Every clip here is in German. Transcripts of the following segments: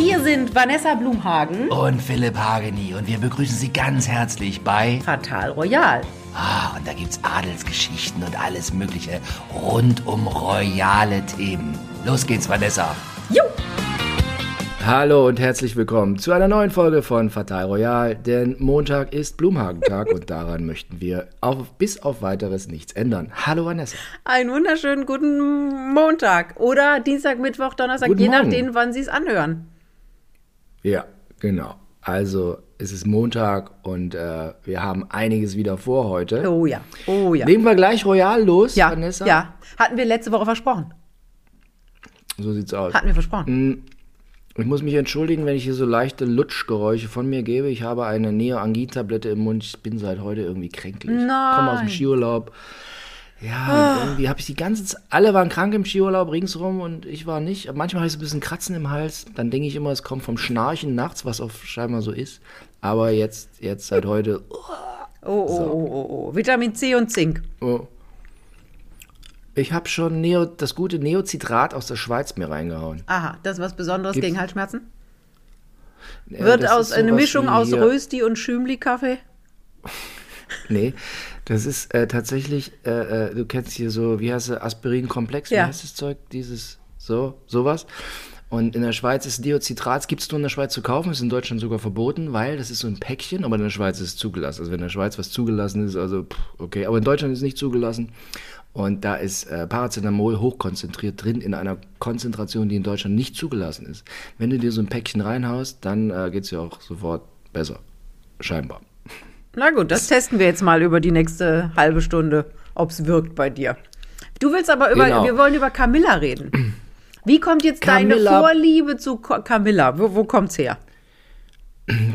Hier sind Vanessa Blumhagen und Philipp Hageni und wir begrüßen Sie ganz herzlich bei Fatal Royal. Ah, und da gibt's Adelsgeschichten und alles Mögliche rund um royale Themen. Los geht's, Vanessa. Jo! Hallo und herzlich willkommen zu einer neuen Folge von Fatal Royal, denn Montag ist Blumhagentag und daran möchten wir auf, bis auf weiteres nichts ändern. Hallo Vanessa. Einen wunderschönen guten Montag oder Dienstag, Mittwoch, Donnerstag, Guten je Morgen. nachdem, wann Sie es anhören. Ja, genau. Also es ist Montag und äh, wir haben einiges wieder vor heute. Oh ja, oh ja. Legen wir gleich Royal los, ja, Vanessa? ja. Hatten wir letzte Woche versprochen. So sieht's aus. Hatten wir versprochen. Ich muss mich entschuldigen, wenn ich hier so leichte Lutschgeräusche von mir gebe. Ich habe eine Neoangin-Tablette im Mund. Ich bin seit heute irgendwie kränklich. Ich komme aus dem Nein. Skiurlaub. Ja, und irgendwie habe ich die ganze Zeit, alle waren krank im Skiurlaub ringsrum und ich war nicht. Manchmal habe ich so ein bisschen Kratzen im Hals. Dann denke ich immer, es kommt vom Schnarchen nachts, was auch scheinbar so ist. Aber jetzt, jetzt seit heute, Oh, oh, oh, oh, oh. Vitamin C und Zink. oh. ich habe schon Neo, das gute Neocitrat aus der Schweiz mir reingehauen. Aha, das ist was Besonderes Gibt's- gegen Halsschmerzen? Ja, Wird aus eine Mischung aus Rösti und Schümli-Kaffee? Nee, das ist äh, tatsächlich, äh, äh, du kennst hier so, wie heißt es, Aspirin-Komplex, wie Ja. heißt das Zeug? Dieses, so, sowas. Und in der Schweiz ist Diocitrat, gibt es nur in der Schweiz zu kaufen, ist in Deutschland sogar verboten, weil das ist so ein Päckchen, aber in der Schweiz ist es zugelassen. Also wenn in der Schweiz was zugelassen ist, also pff, okay, aber in Deutschland ist es nicht zugelassen. Und da ist äh, Paracetamol hochkonzentriert drin in einer Konzentration, die in Deutschland nicht zugelassen ist. Wenn du dir so ein Päckchen reinhaust, dann äh, geht es dir auch sofort besser. Scheinbar. Na gut, das testen wir jetzt mal über die nächste halbe Stunde, ob es wirkt bei dir. Du willst aber über, Genau. wir wollen über Camilla reden. Wie kommt jetzt deine Camilla- Vorliebe zu Camilla? Wo, wo kommt's her?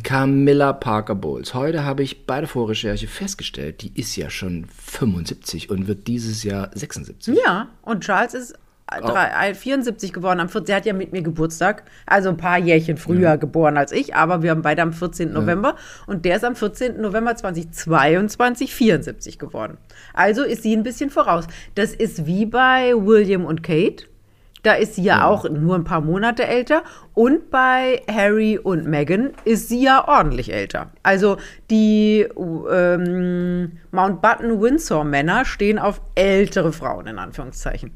Camilla Parker Bowles. Heute habe ich bei der Vorrecherche festgestellt, die ist ja schon 75 und wird dieses Jahr 76. Ja, und Charles ist. Drei- äh, 74 geworden am 14. Er hat ja mit mir Geburtstag, also ein paar Jährchen früher geboren als ich, aber wir haben beide am 14. November und der ist am 14. November 2022 74 geworden. Also ist sie ein bisschen voraus. Das ist wie bei William und Kate. Da ist sie ja auch nur ein paar Monate älter. Und bei Harry und Meghan ist sie ja ordentlich älter. Also die ähm, Mountbatten-Windsor-Männer stehen auf ältere Frauen, in Anführungszeichen.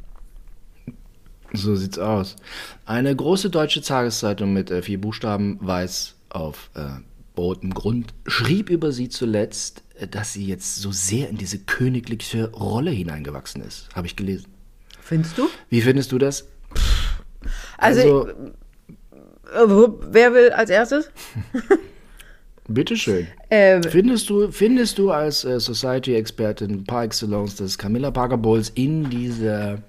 So sieht's aus. Eine große deutsche Tageszeitung mit äh, vier Buchstaben weiß auf äh, rotem Grund schrieb über sie zuletzt, äh, dass sie jetzt so sehr in diese königliche Rolle hineingewachsen ist. Habe ich gelesen. Findest du? Wie findest du das? Also, äh, wo- wer will als erstes? bitteschön. Äh, Findest du, findest du als äh, Society-Expertin par excellence, dass Camilla Parker Bowles in diese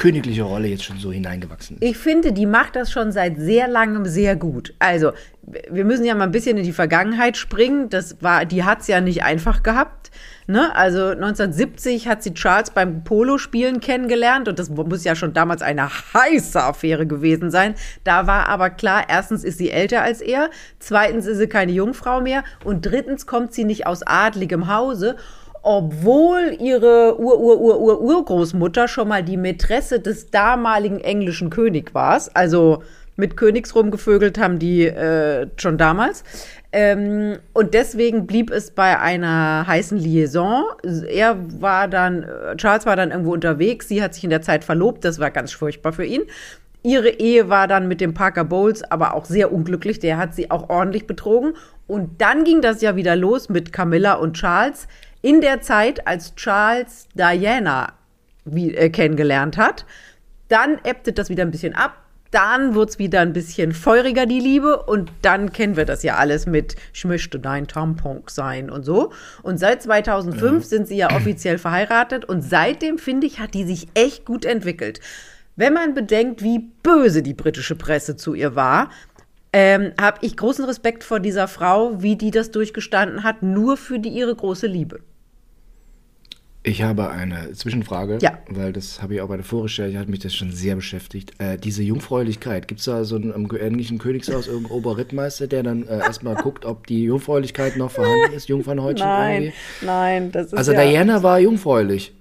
königliche Rolle jetzt schon so hineingewachsen ist? Ich finde, die macht das schon seit sehr langem sehr gut. Also, wir müssen ja mal ein bisschen in die Vergangenheit springen. Das war, die hat es ja nicht einfach gehabt. Ne? Also 1970 hat sie Charles beim Polospielen kennengelernt und das muss ja schon damals eine heiße Affäre gewesen sein. Da war aber klar, erstens ist sie älter als er, zweitens ist sie keine Jungfrau mehr und drittens kommt sie nicht aus adligem Hause obwohl ihre Ur-Ur-Ur-Ur-Urgroßmutter schon mal die Mätresse des damaligen englischen König war. Also mit Königs rumgevögelt haben die äh, schon damals. Ähm, und deswegen blieb es bei einer heißen Liaison. Er war dann, äh, Charles war dann irgendwo unterwegs, sie hat sich in der Zeit verlobt, das war ganz furchtbar für ihn. Ihre Ehe war dann mit dem Parker Bowles aber auch sehr unglücklich, der hat sie auch ordentlich betrogen. Und dann ging das ja wieder los mit Camilla und Charles. In der Zeit, als Charles Diana wie, äh, kennengelernt hat, dann ebbte das wieder ein bisschen ab. Dann wurde es wieder ein bisschen feuriger, die Liebe. Und dann kennen wir das ja alles mit, ich möchte dein Tampon sein und so. Und seit 2005 sind sie ja offiziell verheiratet. Und seitdem, finde ich, hat die sich echt gut entwickelt. Wenn man bedenkt, wie böse die britische Presse zu ihr war, ähm, habe ich großen Respekt vor dieser Frau, wie die das durchgestanden hat, nur für die, ihre große Liebe. Ich habe eine Zwischenfrage, Ja. weil das habe ich auch bei der Vorrecherche, hat mich das schon sehr beschäftigt. Äh, diese Jungfräulichkeit, gibt es da so einen, im englischen Königshaus irgendeinen Oberrittmeister, der dann äh, erstmal guckt, ob die Jungfräulichkeit noch vorhanden ist, Jungfernhäutchen irgendwie? nein, das ist Also ja, Diana war jungfräulich.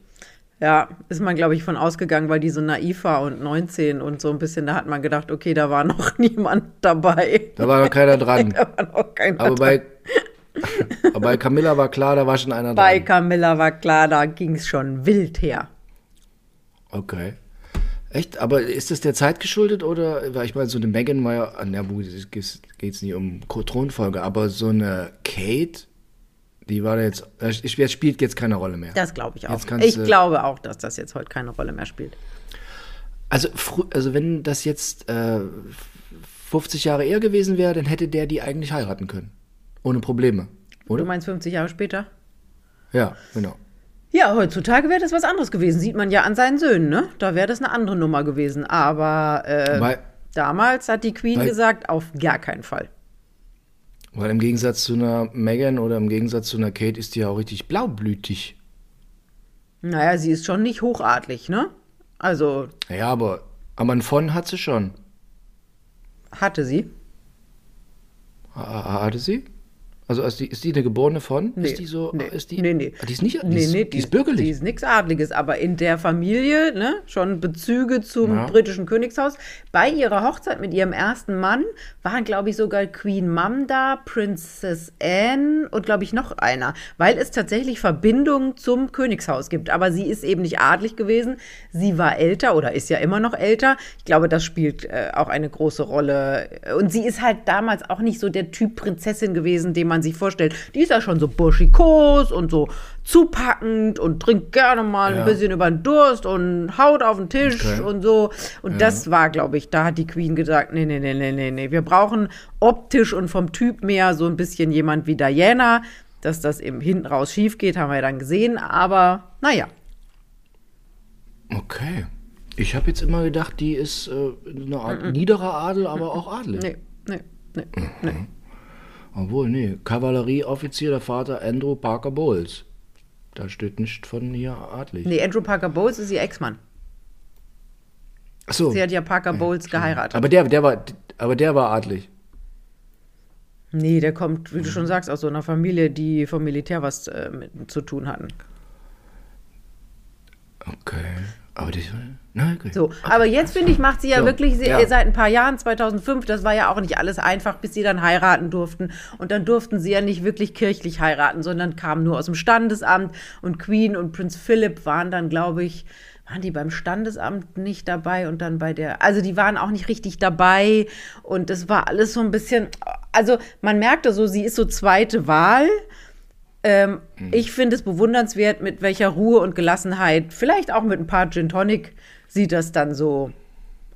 Ja, ist man, glaube ich, von ausgegangen, weil die so naiv war und 19 und so ein bisschen, da hat man gedacht, okay, da war noch niemand dabei. Da war noch keiner dran. Da war noch keiner Aber dran. bei, bei Camilla war klar, da war schon einer Bei dran. Camilla war klar, da ging es schon wild her. Okay. Echt? Aber ist das der Zeit geschuldet oder, weil ich meine, so eine Megan war ja, der geht es nicht um Thronfolge, aber so eine Kate, die war da jetzt, das spielt jetzt keine Rolle mehr. Das glaube ich auch. Ich glaube auch, dass das jetzt heute keine Rolle mehr spielt. Also, also wenn das jetzt äh, 50 Jahre eher gewesen wäre, dann hätte der die eigentlich heiraten können. Ohne Probleme. Oder? Du meinst 50 Jahre später? Ja, genau. Ja, heutzutage wäre das was anderes gewesen. Sieht man ja an seinen Söhnen, ne? Da wäre das eine andere Nummer gewesen. Aber äh, Weil, damals hat die Queen Weil- gesagt, auf gar keinen Fall. weil im Gegensatz zu einer Megan oder im Gegensatz zu einer Kate ist die ja auch richtig blaublütig. Naja, sie ist schon nicht hochadlig, ne? Also Ja, aber, aber ein von hat sie schon. hatte sie. Ha- ha- Hatte sie? Also ist die, ist die eine geborene von? Nee, ist die so? nee, ist die, nee, nee. Ah, Die ist nicht. Die, Nee, ist, nee, die ist bürgerlich. Die ist nichts Adliges, aber in der Familie, ne, schon Bezüge zum Ja. britischen Königshaus. Bei ihrer Hochzeit mit ihrem ersten Mann waren, glaube ich, sogar Queen Mum da, Princess Anne und, glaube ich, noch einer, weil es tatsächlich Verbindungen zum Königshaus gibt. Aber sie ist eben nicht adlig gewesen. Sie war älter oder ist ja immer noch älter. Ich glaube, das spielt äh, auch eine große Rolle. Und sie ist halt damals auch nicht so der Typ Prinzessin gewesen, den man sich vorstellt. Die ist ja schon so burschikos und so zupackend und trinkt gerne mal Ja. ein bisschen über den Durst und haut auf den Tisch Okay. und so. Und das war, glaube ich, da hat die Queen gesagt, nee, nee, nee, nee, nee, nee. Wir brauchen optisch und vom Typ mehr so ein bisschen jemand wie Diana. Dass das eben hinten raus schief geht, haben wir dann gesehen. Aber naja, Okay. Ich habe jetzt immer gedacht, die ist äh, eine Art niederer Adel, aber auch adelig. nee, nee, nee, nee. Obwohl, nee. Kavallerieoffizier der Vater Andrew Parker Bowles. Da steht nicht von hier adlig. Nee, Andrew Parker Bowles ist ihr Ex-Mann. Ach so. Sie hat ja Parker Bowles geheiratet. Aber der, der war, aber der war adlig. Nee, der kommt, wie du schon sagst, aus so einer Familie, die vom Militär was äh, mit zu tun hatten. Okay. Aber das Na, okay. So, aber jetzt finde ich, macht sie ja So, wirklich sie, ja. seit ein paar Jahren, 2005, das war ja auch nicht alles einfach, bis sie dann heiraten durften. Und dann durften sie ja nicht wirklich kirchlich heiraten, sondern kamen nur aus dem Standesamt. Und Queen und Prinz Philip waren dann, glaube ich, waren die beim Standesamt nicht dabei und dann bei der, also die waren auch nicht richtig dabei. Und das war alles so ein bisschen, also man merkte so, sie ist so zweite Wahl. Ähm, Ich finde es bewundernswert, mit welcher Ruhe und Gelassenheit, vielleicht auch mit ein paar Gin Tonic, sie das dann so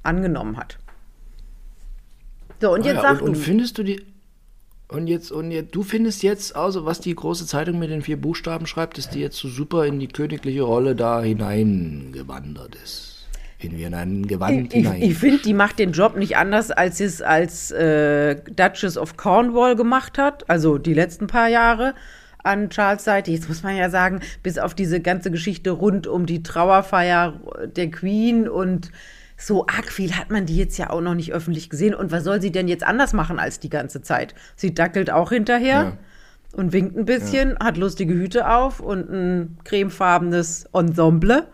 angenommen hat. So, und Ah jetzt ja, sag und, und du. findest du die. Und jetzt, und jetzt, du findest jetzt, also was die große Zeitung mit den vier Buchstaben schreibt, dass die jetzt so super in die königliche Rolle da hineingewandert ist. In wie in ein Gewand Ich, hinein. ich finde, die macht den Job nicht anders, als sie es als äh, Duchess of Cornwall gemacht hat, also die letzten paar Jahre an Charles Seite. Jetzt muss man ja sagen, bis auf diese ganze Geschichte rund um die Trauerfeier der Queen und so arg viel hat man die jetzt ja auch noch nicht öffentlich gesehen. Und was soll sie denn jetzt anders machen als die ganze Zeit? Sie dackelt auch hinterher Ja. und winkt ein bisschen, hat lustige Hüte auf und ein cremefarbenes Ensemble.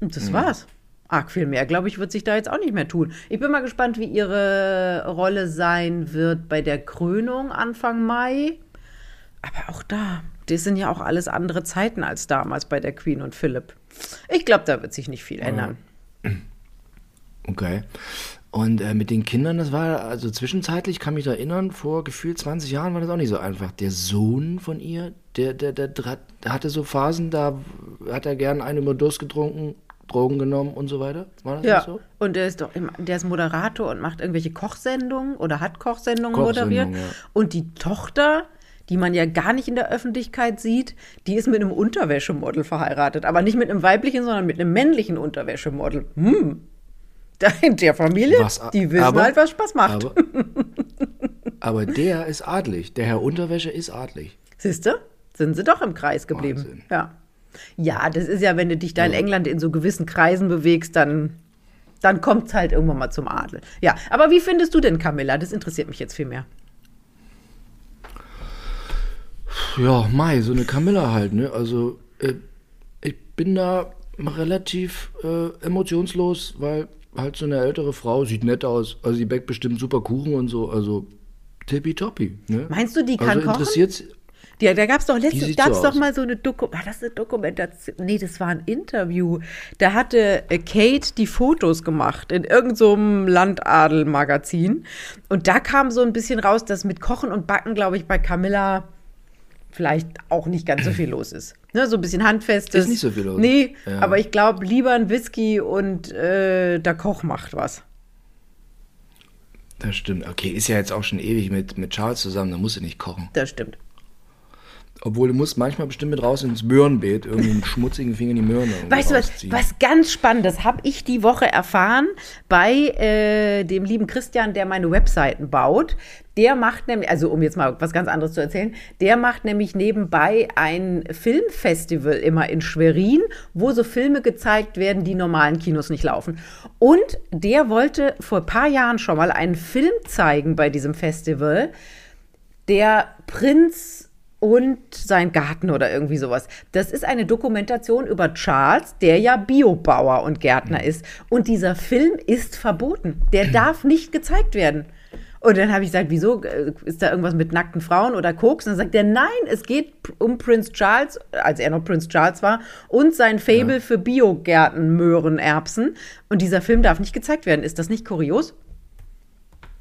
Und das war's. Arg viel mehr, glaube ich, wird sich da jetzt auch nicht mehr tun. Ich bin mal gespannt, wie ihre Rolle sein wird bei der Krönung Anfang Mai. Aber auch da, das sind ja auch alles andere Zeiten als damals bei der Queen und Philipp. Ich glaube, da wird sich nicht viel ändern. Okay. Und äh, mit den Kindern, das war also zwischenzeitlich, kann mich da erinnern, vor gefühlt 20 Jahren war das auch nicht so einfach. Der Sohn von ihr, der, der, der, der hatte so Phasen, da hat er gern einen über Durst getrunken, Drogen genommen und so weiter. War das Ja, nicht so? und der ist doch immer, der ist Moderator und macht irgendwelche Kochsendungen oder hat Kochsendungen Kochsendungen, moderiert. ja. Und die Tochter, die man ja gar nicht in der Öffentlichkeit sieht, die ist mit einem Unterwäschemodel verheiratet. Aber nicht mit einem weiblichen, sondern mit einem männlichen Unterwäschemodel. Hm. Da in der Familie, Was, die wissen aber- halt, was Spaß macht. Aber, aber der ist adlig. Der Herr Unterwäsche ist adlig. Siehst du? Sind sie doch im Kreis geblieben. Wahnsinn. Ja. Ja, das ist ja, wenn du dich da in England in so gewissen Kreisen bewegst, dann, dann kommt es halt irgendwann mal zum Adel. Ja, aber wie findest du denn Camilla? Das interessiert mich jetzt viel mehr. Ja, Mai, so eine Camilla halt, ne? Also, äh, ich bin da relativ äh, emotionslos, weil halt so eine ältere Frau sieht nett aus. Also die backt bestimmt super Kuchen und so. Also tippitoppi. Ne? Meinst du, die kann also kochen? interessiert Ja, da gab es doch letztens, gab's so doch aus. mal so eine Doku war das eine Dokumentation? Nee, das war ein Interview. Da hatte äh, Kate die Fotos gemacht in irgendeinem so Landadel-Magazin. Und da kam so ein bisschen raus, dass mit Kochen und Backen, glaube ich, bei Camilla vielleicht auch nicht ganz so viel los ist. Ne, so ein bisschen handfestes. Ist nicht so viel los. Nee, Ja. aber ich glaube, lieber ein Whisky und äh, der Koch macht was. Das stimmt. Okay, ist ja jetzt auch schon ewig mit, mit Charles zusammen, da musst du nicht kochen. Das stimmt. Obwohl du musst manchmal bestimmt mit raus ins Möhrenbeet, irgendwie einen schmutzigen Finger in die Möhre irgendwie Weißt du was, was ganz Spannendes habe ich die Woche erfahren bei äh, dem lieben Christian, der meine Webseiten baut. Der macht nämlich, also um jetzt mal was ganz anderes zu erzählen, der macht nämlich nebenbei ein Filmfestival immer in Schwerin, wo so Filme gezeigt werden, die normalen Kinos nicht laufen. Und der wollte vor ein paar Jahren schon mal einen Film zeigen bei diesem Festival, der Prinz und sein Garten oder irgendwie sowas. Das ist eine Dokumentation über Charles, der ja Biobauer und Gärtner ist. Und dieser Film ist verboten. Der darf nicht gezeigt werden. Und dann habe ich gesagt, wieso? Äh, Ist da irgendwas mit nackten Frauen oder Koks? Und dann sagt er, nein, es geht um Prinz Charles, als er noch Prinz Charles war, und sein Fable für Biogärten, Möhren, Erbsen. Und dieser Film darf nicht gezeigt werden. Ist das nicht kurios?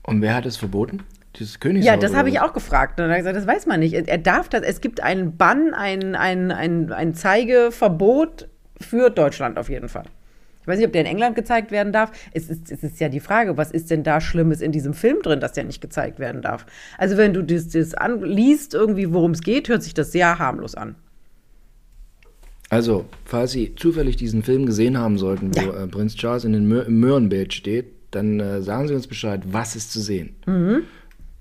Und wer hat es verboten? Dieses Königshaus? Ja, das habe ich auch gefragt. Und dann hat er gesagt, das weiß man nicht. Er darf das, es gibt einen Bann, ein, ein, ein, ein Zeigeverbot für Deutschland auf jeden Fall. Ich weiß nicht, ob der in England gezeigt werden darf. Es ist, es ist ja die Frage, was ist denn da Schlimmes in diesem Film drin, dass der nicht gezeigt werden darf? Also wenn du das, das an, liest, irgendwie worum es geht, hört sich das sehr harmlos an. Also, falls Sie zufällig diesen Film gesehen haben sollten, wo Ja. äh, Prinz Charles in den Mö im Möhrenbeet steht, dann äh, sagen Sie uns Bescheid, was ist zu sehen.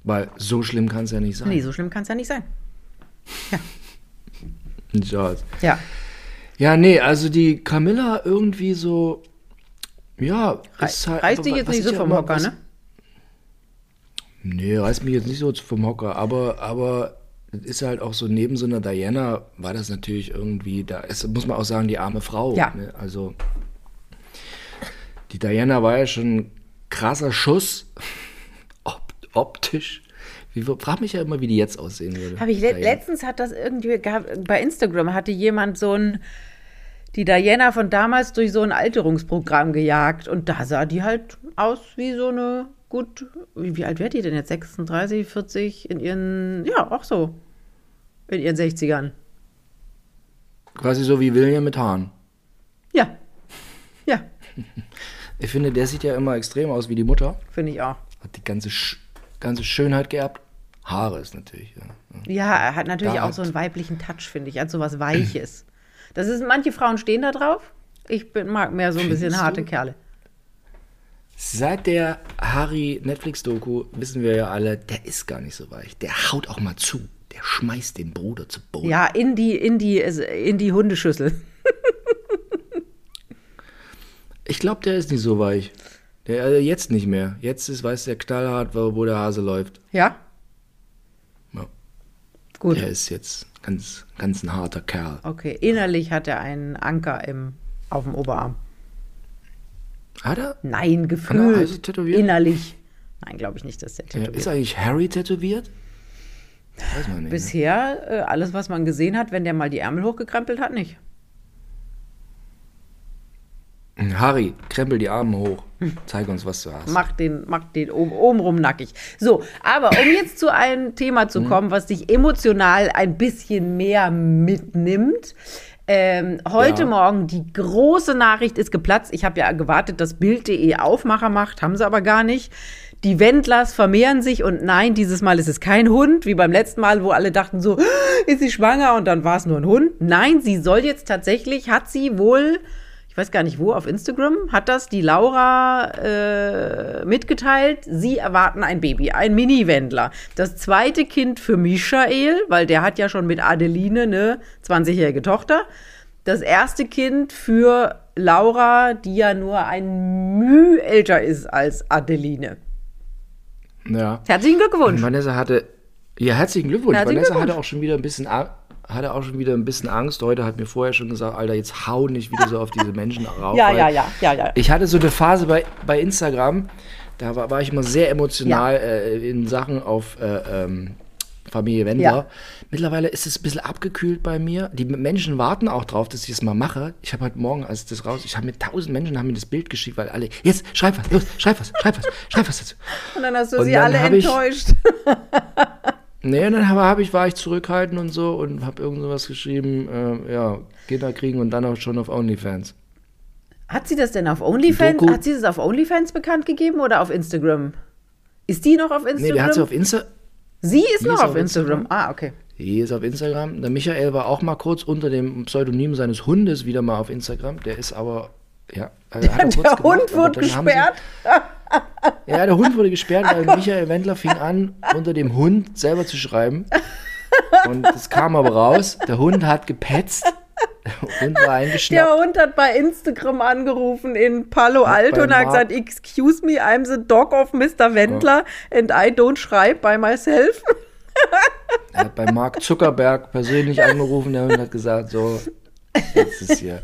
Weil so schlimm kann es ja nicht sein. Nee, so schlimm kann es ja nicht sein. Charles. Ja. Ja, nee, also die Camilla irgendwie so, ja, ist halt Reißt dich jetzt nicht so ja vom immer- Hocker, was- ne? Nee, reißt mich jetzt nicht so vom Hocker, aber, aber ist halt auch so, neben so einer Diana war das natürlich irgendwie, da ist, muss man auch sagen, die arme Frau. Ja. Ne? Also, die Diana war ja schon ein krasser Schuss, optisch. Wie, frag mich ja immer, wie die jetzt aussehen würde. Habe ich le Diana. letztens hat das irgendwie bei Instagram hatte jemand so ein die Diana von damals durch so ein Alterungsprogramm gejagt und da sah die halt aus wie so eine gut wie, wie alt wäre die denn jetzt 36 40 in ihren ja auch so in ihren 60ern. Quasi so wie William mit Haaren. Ja. Ja, Ich finde, der sieht ja immer extrem aus wie die Mutter. finde ich auch. Hat die ganze, Sch ganze Schönheit geerbt. Haare ist natürlich. Ja. Ja, er hat natürlich Da auch hat- so einen weiblichen Touch, finde ich, als so was Weiches. Das ist, manche Frauen stehen da drauf. Ich bin, mag mehr so ein bisschen Findest harte du? Kerle. Seit der Harry Netflix-Doku wissen wir ja alle, der ist gar nicht so weich. Der haut auch mal zu. Der schmeißt den Bruder zu Boden. Ja, in die, in die, in die Hundeschüssel. Ich glaube, der ist nicht so weich. Der äh, jetzt nicht mehr. Jetzt ist, weiß der knallhart, wo, der Hase läuft. Ja? Ja. Gut. Der ist jetzt ganz, ganz ein harter Kerl. Okay, innerlich hat er einen Anker im, auf dem Oberarm. Hat er? Nein, gefühlt. also tätowiert? Innerlich. Nein, glaube ich nicht, dass der Ja, tätowiert. ist eigentlich Harry tätowiert? Weiß man nicht. Ne? Bisher, äh, alles, was man gesehen hat, wenn der mal die Ärmel hochgekrempelt hat, nicht. Harry, krempel die Arme hoch. Zeig uns, was du hast. Mach den, mach den oben, obenrum nackig. So, aber um jetzt zu einem Thema Mhm. zu kommen, was dich emotional ein bisschen mehr mitnimmt. Ähm, heute Ja. Morgen die große Nachricht ist geplatzt. Ich habe ja gewartet, dass Bild.de Aufmacher macht, haben sie aber gar nicht. Die Wendlers vermehren sich und nein, dieses Mal ist es kein Hund, wie beim letzten Mal, wo alle dachten so, ist sie schwanger und dann war es nur ein Hund. Nein, sie soll jetzt tatsächlich, hat sie wohl ich weiß gar nicht wo, auf Instagram hat das die Laura äh, mitgeteilt. Sie erwarten ein Baby, ein Mini-Wendler. Das zweite Kind für Michael, weil der hat ja schon mit Adeline eine 20-jährige Tochter. Das erste Kind für Laura, die ja nur ein Müh älter ist als Adeline. Ja. Herzlichen Glückwunsch. Vanessa hatte, Ja, herzlichen Glückwunsch. Herzlichen Vanessa Glückwunsch. hatte auch schon wieder ein bisschen Hatte auch schon wieder ein bisschen Angst. Heute hat mir vorher schon gesagt, Alter, jetzt hau nicht wieder so auf diese Menschen rauf. Ja, ja, ja, ja, ja. Ich hatte so eine Phase bei, bei Instagram, da war, war ich immer sehr emotional äh, in Sachen auf äh, ähm, Familie Wendler. Ja. Mittlerweile ist es ein bisschen abgekühlt bei mir. Die Menschen warten auch drauf, dass ich es mal mache. Ich habe heute Morgen, als das raus, ich habe mit tausend Menschen haben mir das Bild geschickt, weil alle, jetzt schreib was, los, schreib was, schreib was, schreib was dazu. Und dann hast du Und sie alle enttäuscht. Nee, dann habe hab ich, war ich zurückhaltend und so und habe irgend sowas geschrieben, äh, ja, Kinder kriegen und dann auch schon auf OnlyFans. Hat sie das denn auf OnlyFans? Hat sie das auf OnlyFans bekannt gegeben oder auf Instagram? Ist die noch auf Instagram? Nee, der hat sie auf Insta, sie ist die noch ist auf auf Instagram. Instagram. Ah, okay. die ist auf Instagram. Der Michael war auch mal kurz unter dem Pseudonym seines Hundes wieder mal auf Instagram. Der ist aber, ja, also er Der gemacht, Hund aber wurde gesperrt. Ja, der Hund wurde gesperrt, weil Michael Wendler fing an, unter dem Hund selber zu schreiben. Und das kam aber raus. Der Hund hat gepetzt. Der Hund war Der eingeschnappt. Hund hat bei Instagram angerufen in Palo Alto und hat gesagt, excuse me, I'm the dog of Mr. Wendler and I don't schreibe by myself. Er hat bei Mark Zuckerberg persönlich angerufen, der Hund hat gesagt, so, jetzt ist hier.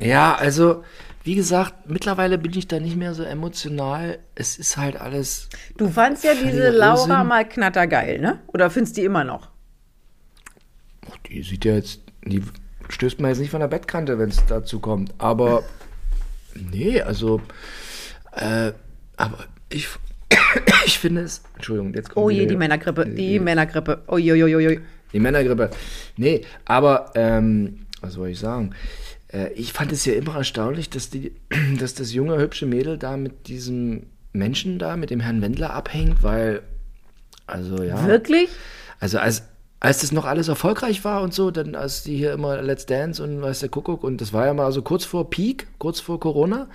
Ja, also, wie gesagt, mittlerweile bin ich da nicht mehr so emotional. Es ist halt alles. Du fandst ja diese Laura Irrsinn. mal knattergeil, ne? Oder findest die immer noch? Oh, die sieht ja jetzt. Die stößt man jetzt nicht von der Bettkante, wenn es dazu kommt. Aber. Nee, also. Äh, aber ich. Ich finde es. Entschuldigung, jetzt kommt Oh je, die Männergrippe, die Männergrippe. Oh je, je, je, je. Die Männergrippe. Nee, aber, ähm, was soll ich sagen? Äh, ich fand es ja immer erstaunlich, dass, die, dass das junge, hübsche Mädel da mit diesem Menschen da, mit dem Herrn Wendler abhängt, weil, also ja. Wirklich? Also als, als das noch alles erfolgreich war und so, dann als die hier immer Let's Dance und weiß der Kuckuck und das war ja mal so kurz vor Peak, kurz vor Corona.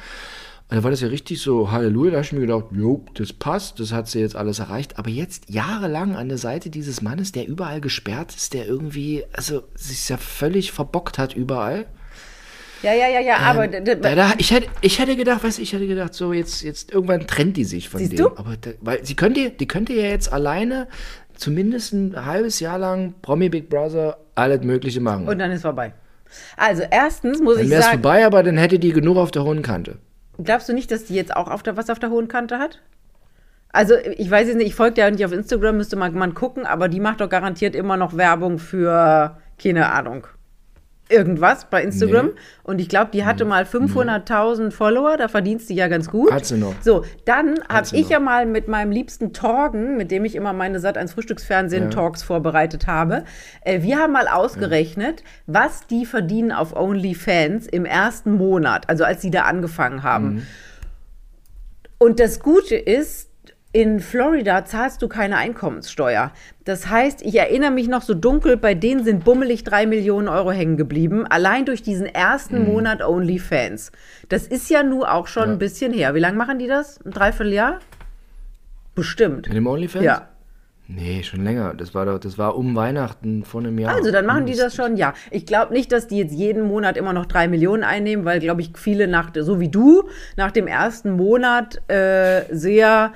Und da war das ja richtig so Halleluja, da habe ich mir gedacht, jo, das passt, das hat sie jetzt alles erreicht. Aber jetzt jahrelang an der Seite dieses Mannes, der überall gesperrt ist, der irgendwie, also sich ja völlig verbockt hat überall. Ja, ja, ja, ja, aber d- d- Da, da, ich, hätte, ich hätte gedacht, weißt du, ich hätte gedacht, so jetzt, jetzt irgendwann trennt die sich von Siehst dem. du? Aber da, weil sie könnte, die könnte ja jetzt alleine zumindest ein halbes Jahr lang Promi Big Brother alles Mögliche machen. und dann ist vorbei. Also erstens muss dann ich wäre es sagen, vorbei, aber dann hätte die genug auf der hohen Kante. glaubst du nicht, dass die jetzt auch auf der, was auf der hohen Kante hat? Also ich weiß jetzt nicht, ich folge ja nicht auf Instagram, müsste man, man gucken, aber die macht doch garantiert immer noch Werbung für, keine Ahnung, irgendwas bei Instagram. Nee. Und ich glaube, die hatte mal 500.000 Follower, da verdienst du ja ganz gut. Hat sie noch. So, dann habe ich noch. ja mal mit meinem liebsten Torgen, mit dem ich immer meine Sat 1 Frühstücksfernsehen-Talks vorbereitet habe, äh, wir haben mal ausgerechnet, was die verdienen auf OnlyFans im ersten Monat, also als sie da angefangen haben. Mhm. Und das Gute ist, in Florida zahlst du keine Einkommenssteuer. Das heißt, ich erinnere mich noch so dunkel, bei denen sind bummelig drei Millionen Euro hängen geblieben, allein durch diesen ersten Mhm. Monat OnlyFans. Das ist ja nur auch schon ein bisschen her. Wie lange machen die das? Ein Dreivierteljahr? Bestimmt. Mit dem OnlyFans? Ja. Nee, schon länger. Das war doch, das war um Weihnachten vor einem Jahr. Also dann machen die das schon, ja. Ich glaube nicht, dass die jetzt jeden Monat immer noch drei Millionen einnehmen, weil, glaube ich, viele nach, so wie du, nach dem ersten Monat äh, sehr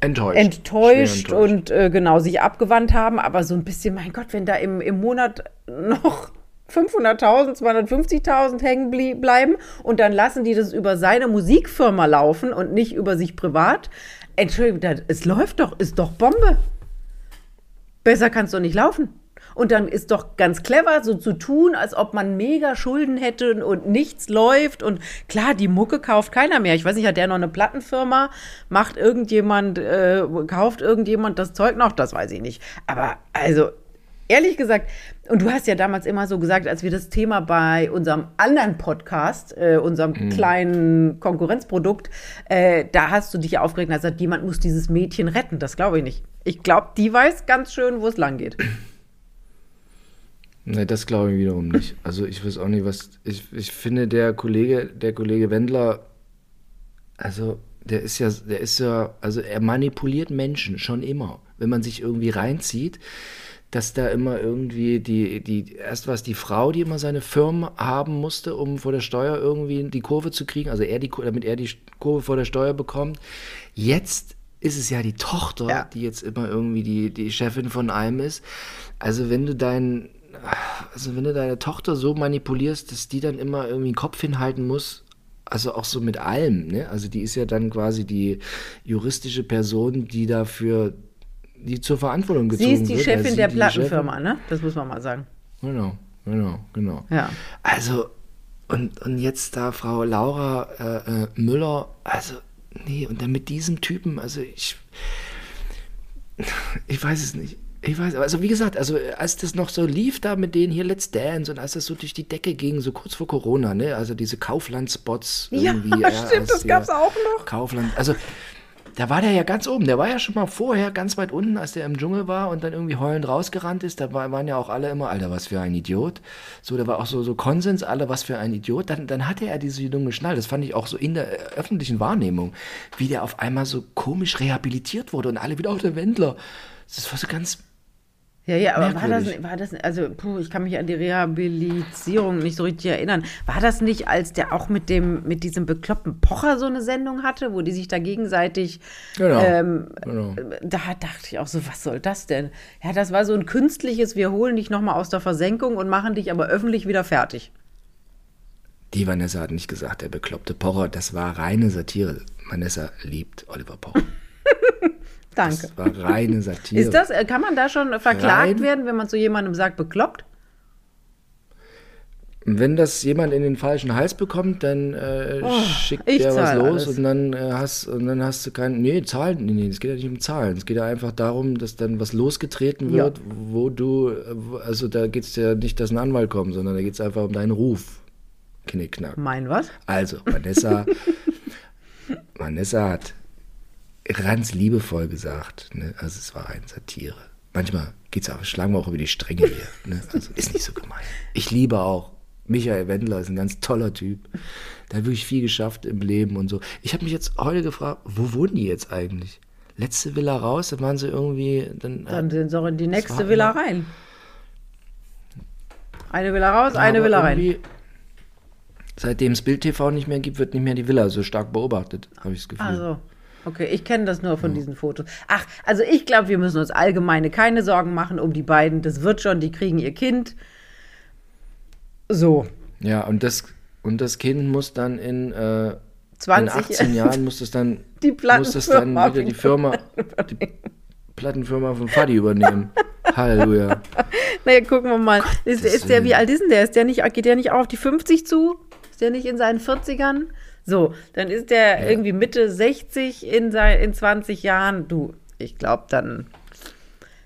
Enttäuscht. enttäuscht, und äh, genau sich abgewandt haben. Aber so ein bisschen, mein Gott, wenn da im, im Monat noch 500.000, 250.000 hängen bleiben und dann lassen die das über seine Musikfirma laufen und nicht über sich privat. Entschuldigung, das, es läuft doch, ist doch Bombe. Besser kannst du nicht laufen. Und dann ist doch ganz clever, so zu tun, als ob man mega Schulden hätte und nichts läuft. Und klar, die Mucke kauft keiner mehr. Ich weiß nicht, hat der noch eine Plattenfirma? Macht irgendjemand, äh, kauft irgendjemand das Zeug noch? Das weiß ich nicht. Aber also, ehrlich gesagt, und du hast ja damals immer so gesagt, als wir das Thema bei unserem anderen Podcast, äh, unserem kleinen Konkurrenzprodukt, äh, da hast du dich aufgeregt und hast gesagt, jemand muss dieses Mädchen retten. Das glaube ich nicht. Ich glaube, die weiß ganz schön, wo es lang geht. Nee, das glaube ich wiederum nicht. Also ich weiß auch nicht, was. Ich, ich finde, der Kollege, der Kollege Wendler, also der ist ja, der ist ja, also er manipuliert Menschen schon immer. Wenn man sich irgendwie reinzieht, dass da immer irgendwie die, die, erst war es die Frau, die immer seine Firmen haben musste, um vor der Steuer irgendwie die Kurve zu kriegen, also er die, damit er die Kurve vor der Steuer bekommt. Jetzt ist es ja die Tochter, Ja. die jetzt immer irgendwie die, die Chefin von allem ist. Also wenn du dein, also wenn du deine Tochter so manipulierst, dass die dann immer irgendwie den Kopf hinhalten muss, also auch so mit allem, ne? Also die ist ja dann quasi die juristische Person, die dafür, die zur Verantwortung gezogen Sie wird. ist die Also Chefin sie der Plattenfirma, ne? Das muss man mal sagen. Genau, genau, genau. Ja. Also, und, und jetzt da Frau Laura äh, äh, Müller, also, nee, und dann mit diesem Typen, also ich, ich weiß es nicht. Ich weiß, also wie gesagt, also als das noch so lief da mit denen hier Let's Dance und als das so durch die Decke ging, so kurz vor Corona, ne, also diese Kaufland-Spots Ja, irgendwie. stimmt, das gab's auch noch. Kaufland, also da war der ja ganz oben, der war ja schon mal vorher ganz weit unten, als der im Dschungel war und dann irgendwie heulend rausgerannt ist, da war, waren ja auch alle immer, Alter, was für ein Idiot. So, da war auch so, so Konsens, alle, was für ein Idiot. Dann, dann hatte er diese Jungen geschnallt, das fand ich auch so in der äh, öffentlichen Wahrnehmung, wie der auf einmal so komisch rehabilitiert wurde und alle wieder, auch der Wendler. Das war so ganz Ja, ja, aber war das, war das, also, puh, ich kann mich an die Rehabilitierung nicht so richtig erinnern. War das nicht, als der auch mit dem, mit diesem bekloppten Pocher so eine Sendung hatte, wo die sich da gegenseitig, Genau, ähm, genau. da dachte ich auch so, was soll das denn? Ja, das war so ein künstliches, wir holen dich nochmal aus der Versenkung und machen dich aber öffentlich wieder fertig. Die Vanessa hat nicht gesagt, der bekloppte Pocher, das war reine Satire. Vanessa liebt Oliver Pocher. Danke. Das war reine Satire. Ist das, äh, kann man da schon verklagt Rein- werden, wenn man zu jemandem sagt, bekloppt? Wenn das jemand in den falschen Hals bekommt, dann äh, schickt Oh, ich der was los alles. und dann äh, hast und dann hast du kein nee Zahlen nee, nee es geht ja nicht um Zahlen es geht ja einfach darum dass dann was losgetreten Ja. wird wo du äh, also da geht es ja nicht dass ein Anwalt kommt sondern da geht es einfach um deinen Ruf Knickknack Mein was? also Vanessa Vanessa hat ganz liebevoll gesagt ne? also es war eine Satire manchmal geht's auch schlagen wir auch über die Stränge hier ne? also ist nicht so gemein ich liebe auch Michael Wendler ist ein ganz toller Typ. Der hat wirklich viel geschafft im Leben und so. Ich habe mich jetzt heute gefragt, wo wohnen die jetzt eigentlich? Letzte Villa raus, dann waren sie irgendwie. Dann, Dann sind sie auch in die nächste Villa immer- rein. Eine Villa raus, eine Villa rein. Seitdem es Bild TV nicht mehr gibt, wird nicht mehr die Villa so stark beobachtet, habe ich das Gefühl. Also, okay, ich kenne das nur von diesen Fotos. Ach, also ich glaube, wir müssen uns allgemeine keine Sorgen machen um die beiden. Das wird schon, die kriegen ihr Kind. So, Ja, und das, und das Kind muss dann in, äh, in 20 18 Jahren muss das dann, Die muss das dann Plattenfirma wieder die Firma, die Plattenfirma von Fadi übernehmen. Halleluja. naja, gucken wir mal. Ist, ist der, wie alt ist denn der? Ist der nicht, geht der nicht auch auf die 50 zu? Ist der nicht in seinen 40ern? So, dann ist der irgendwie Mitte 60 in, sein, in 20 Jahren. Du, ich glaube dann.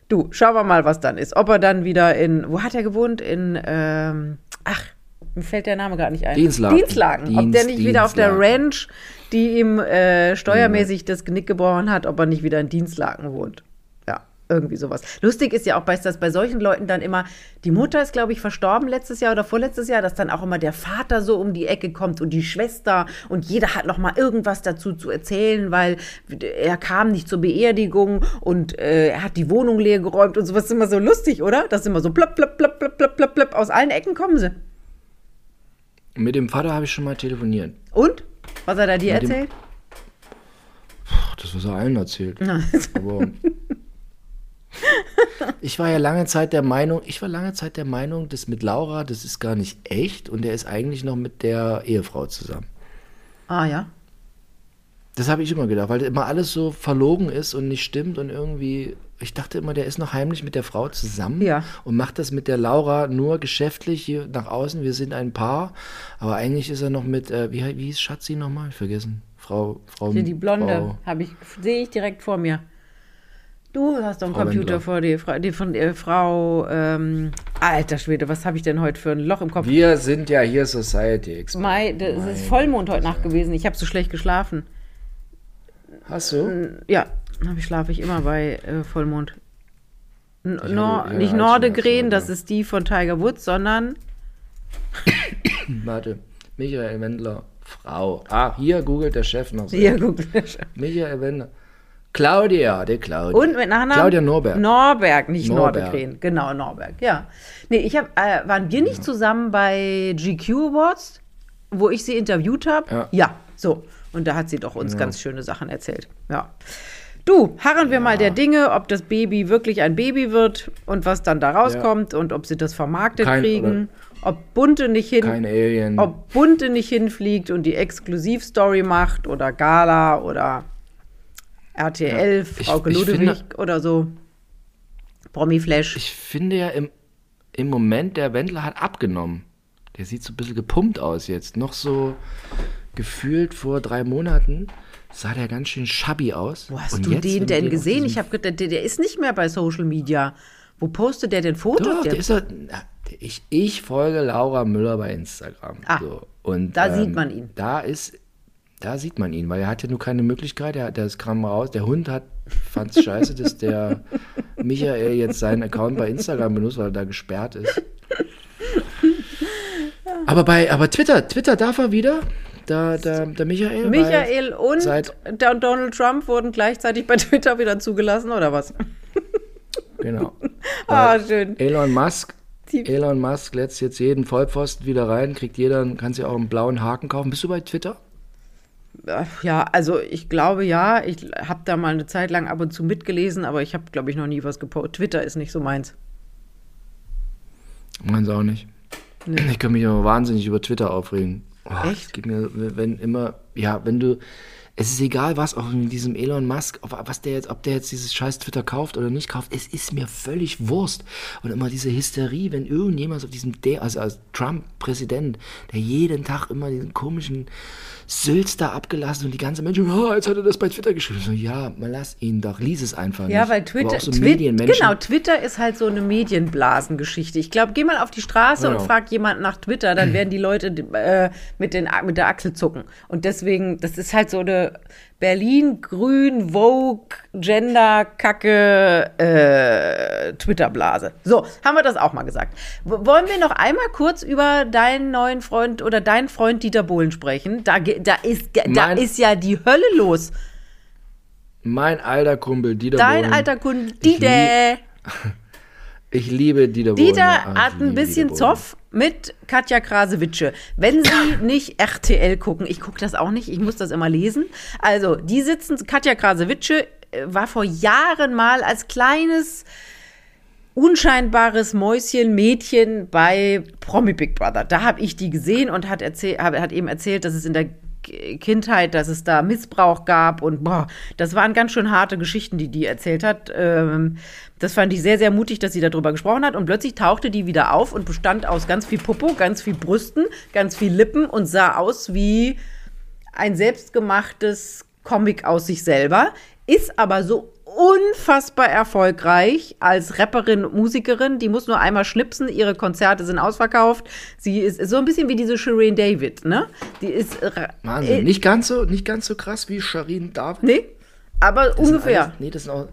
Du, schauen wir mal, was dann ist. Ob er dann wieder in, wo hat er gewohnt? In, ähm, ach, mir fällt der Name gar nicht ein. Dienstlagen. Dienstlagen. ob der Dienst- nicht wieder auf der Dienstlagen. Ranch, die ihm äh, steuermäßig das Genick gebrochen hat, ob er nicht wieder in Dienstlagen wohnt. Irgendwie sowas. Lustig ist ja auch, bei- dass bei solchen Leuten dann immer, die Mutter ist, glaube ich, verstorben letztes Jahr oder vorletztes Jahr, dass dann auch immer der Vater so um die Ecke kommt und die Schwester und jeder hat noch mal irgendwas dazu zu erzählen, weil er kam nicht zur Beerdigung und äh, er hat die Wohnung leer geräumt und sowas. Das ist immer so lustig, oder? Das ist immer so plöpp, plöpp, plöpp, plöpp, plöpp, plöpp, plöpp. Aus allen Ecken kommen sie. Mit dem Vater habe ich schon mal telefoniert. Und? Was hat er dir Mit dem- erzählt? Puh, Das, was er allen erzählt. Aber ich war ja lange Zeit der Meinung, ich war lange Zeit der Meinung, das mit Laura, das ist gar nicht echt und er ist eigentlich noch mit der Ehefrau zusammen. ah ja. Das habe ich immer gedacht, weil immer alles so verlogen ist und nicht stimmt und irgendwie, ich dachte immer, der ist noch heimlich mit der Frau zusammen Ja. und macht das mit der Laura nur geschäftlich hier nach außen. Wir sind ein Paar, aber eigentlich ist er noch mit, äh, wie, wie hieß Schatzi nochmal? Vergessen. Frau, Frau. Hier die Blonde habe ich sehe ich direkt vor mir. Du hast doch einen Frau Computer Wendler. vor dir, die von der Frau. Ähm, alter Schwede, was habe ich denn heute für ein Loch im Kopf? Wir sind ja hier Society Experten. Mai, das ist Vollmond heute Nacht gewesen. Ich habe so schlecht geschlafen. Hast du? Ja, ich schlafe ich immer bei äh, Vollmond. N Nor hatte nicht Nordegren, das ist die von Tiger Woods, sondern Warte. Michael Wendler, Frau. Ah, hier googelt der Chef noch. so. hier guck. Michael Wendler. Claudia, der Claudia. Und mit Nachnamen? Claudia Norberg. Norberg, nicht Norberg. Nordegren. Genau, Norberg, ja. Nee, ich hab, äh, waren wir nicht zusammen bei GQ Awards, wo ich sie interviewt habe? Ja. so. Und da hat sie doch uns ganz schöne Sachen erzählt. Ja. Du, harren wir mal der Dinge, ob das Baby wirklich ein Baby wird und was dann da rauskommt und ob sie das vermarktet Kein- kriegen. Ob Bunte nicht hin, Kein Alien. ob Bunte nicht hinfliegt und die Exklusivstory macht oder Gala oder RTL, Ja, Frauke Ludewig oder so. Promi-Flash. Ich finde ja im, im Moment, der Wendler hat abgenommen. Der sieht so ein bisschen gepumpt aus jetzt. Noch so gefühlt vor drei Monaten sah der ganz schön shabby aus. Wo hast Und du den denn gesehen? Ich habe gedacht, der, der ist nicht mehr bei Social Media. Wo postet der denn Fotos? Doch, Der- der ist na, ich, ich folge Laura Müller bei Instagram. Ah, so. Und, da sieht man ihn. Da ist, da sieht man ihn, weil er hat ja nur keine Möglichkeit. Er, der kam raus. Der Hund hat fand's scheiße, dass der Michael jetzt seinen Account bei Instagram benutzt, weil er da gesperrt ist. Aber bei, aber Twitter, Twitter darf er wieder. Da, da, der Michael. Michael und seit- Donald Trump wurden gleichzeitig bei Twitter wieder zugelassen, oder was? Genau. Ah, schön. Elon Musk. Elon Musk lässt jetzt jeden Vollpfosten wieder rein, kriegt jeder, kannst ja auch einen blauen Haken kaufen. Bist du bei Twitter? Ja, also ich glaube ja. Ich habe da mal eine Zeit lang ab und zu mitgelesen, aber ich habe, glaube ich, noch nie was gepostet. Twitter ist nicht so meins. Meins auch nicht. Ich kann mich aber wahnsinnig über Twitter aufregen. Oh, Echt? Es gibt mir, wenn immer, ja, wenn du, es ist egal, was auch mit diesem Elon Musk, ob, was der jetzt, ob der jetzt dieses scheiß Twitter kauft oder nicht kauft, es ist mir völlig Wurst. Und immer diese Hysterie, wenn irgendjemand auf diesem, De also als Trump-Präsident, der jeden Tag immer diesen komischen da abgelassen und die ganze Menschen, oh, jetzt hat er das bei Twitter geschrieben. So, ja, mal lass ihn doch, lies es einfach Ja, nicht. weil Aber Twitter, so Twi- genau, Twitter ist halt so eine Medienblasengeschichte. Ich glaube, geh mal auf die Straße und Genau. frag jemanden nach Twitter, dann werden die Leute äh, mit, den, mit der Achsel zucken. Und deswegen, das ist halt so eine Berlin-Grün, Vogue, Gender-Kacke äh, Twitter-Blase. So, haben wir das auch mal gesagt. Wollen wir noch einmal kurz über deinen neuen Freund oder deinen Freund Dieter Bohlen sprechen? Da, da, ist, da ist ja die Hölle los. mein alter Kumpel Dieter Dein Bohlen. alter Kunde Ich Dieter. Ich liebe Dieter Bohlen. Dieter. Ah, hat ein bisschen Dieter. Zoff mit Katja Krasewitsche. Wenn Sie nicht RTL gucken, ich gucke das auch nicht, ich muss das immer lesen. Also, die sitzen, Katja Krasewitsche äh, war vor Jahren mal als kleines, unscheinbares Mäuschen, Mädchen bei Promi Big Brother. Da habe ich die gesehen und hat, erzähl, hat eben erzählt, dass es in der Kindheit, dass es da Missbrauch gab und boah, das waren ganz schön harte Geschichten, die die erzählt hat. Ähm, das fand ich sehr, sehr mutig, dass sie darüber gesprochen hat und plötzlich tauchte die wieder auf und bestand aus ganz viel Popo, ganz viel Brüsten, ganz viel Lippen und sah aus wie ein selbstgemachtes Comic aus sich selber, ist aber so unfassbar erfolgreich als Rapperin und Musikerin. Die muss nur einmal schnipsen, ihre Konzerte sind ausverkauft. Sie ist so ein bisschen wie diese Shireen David, ne? Die ist. Wahnsinn. Äh, nicht, ganz so, nicht ganz so krass wie Sharin David. nee, aber Das ungefähr. Alles, nee, das sind, auch,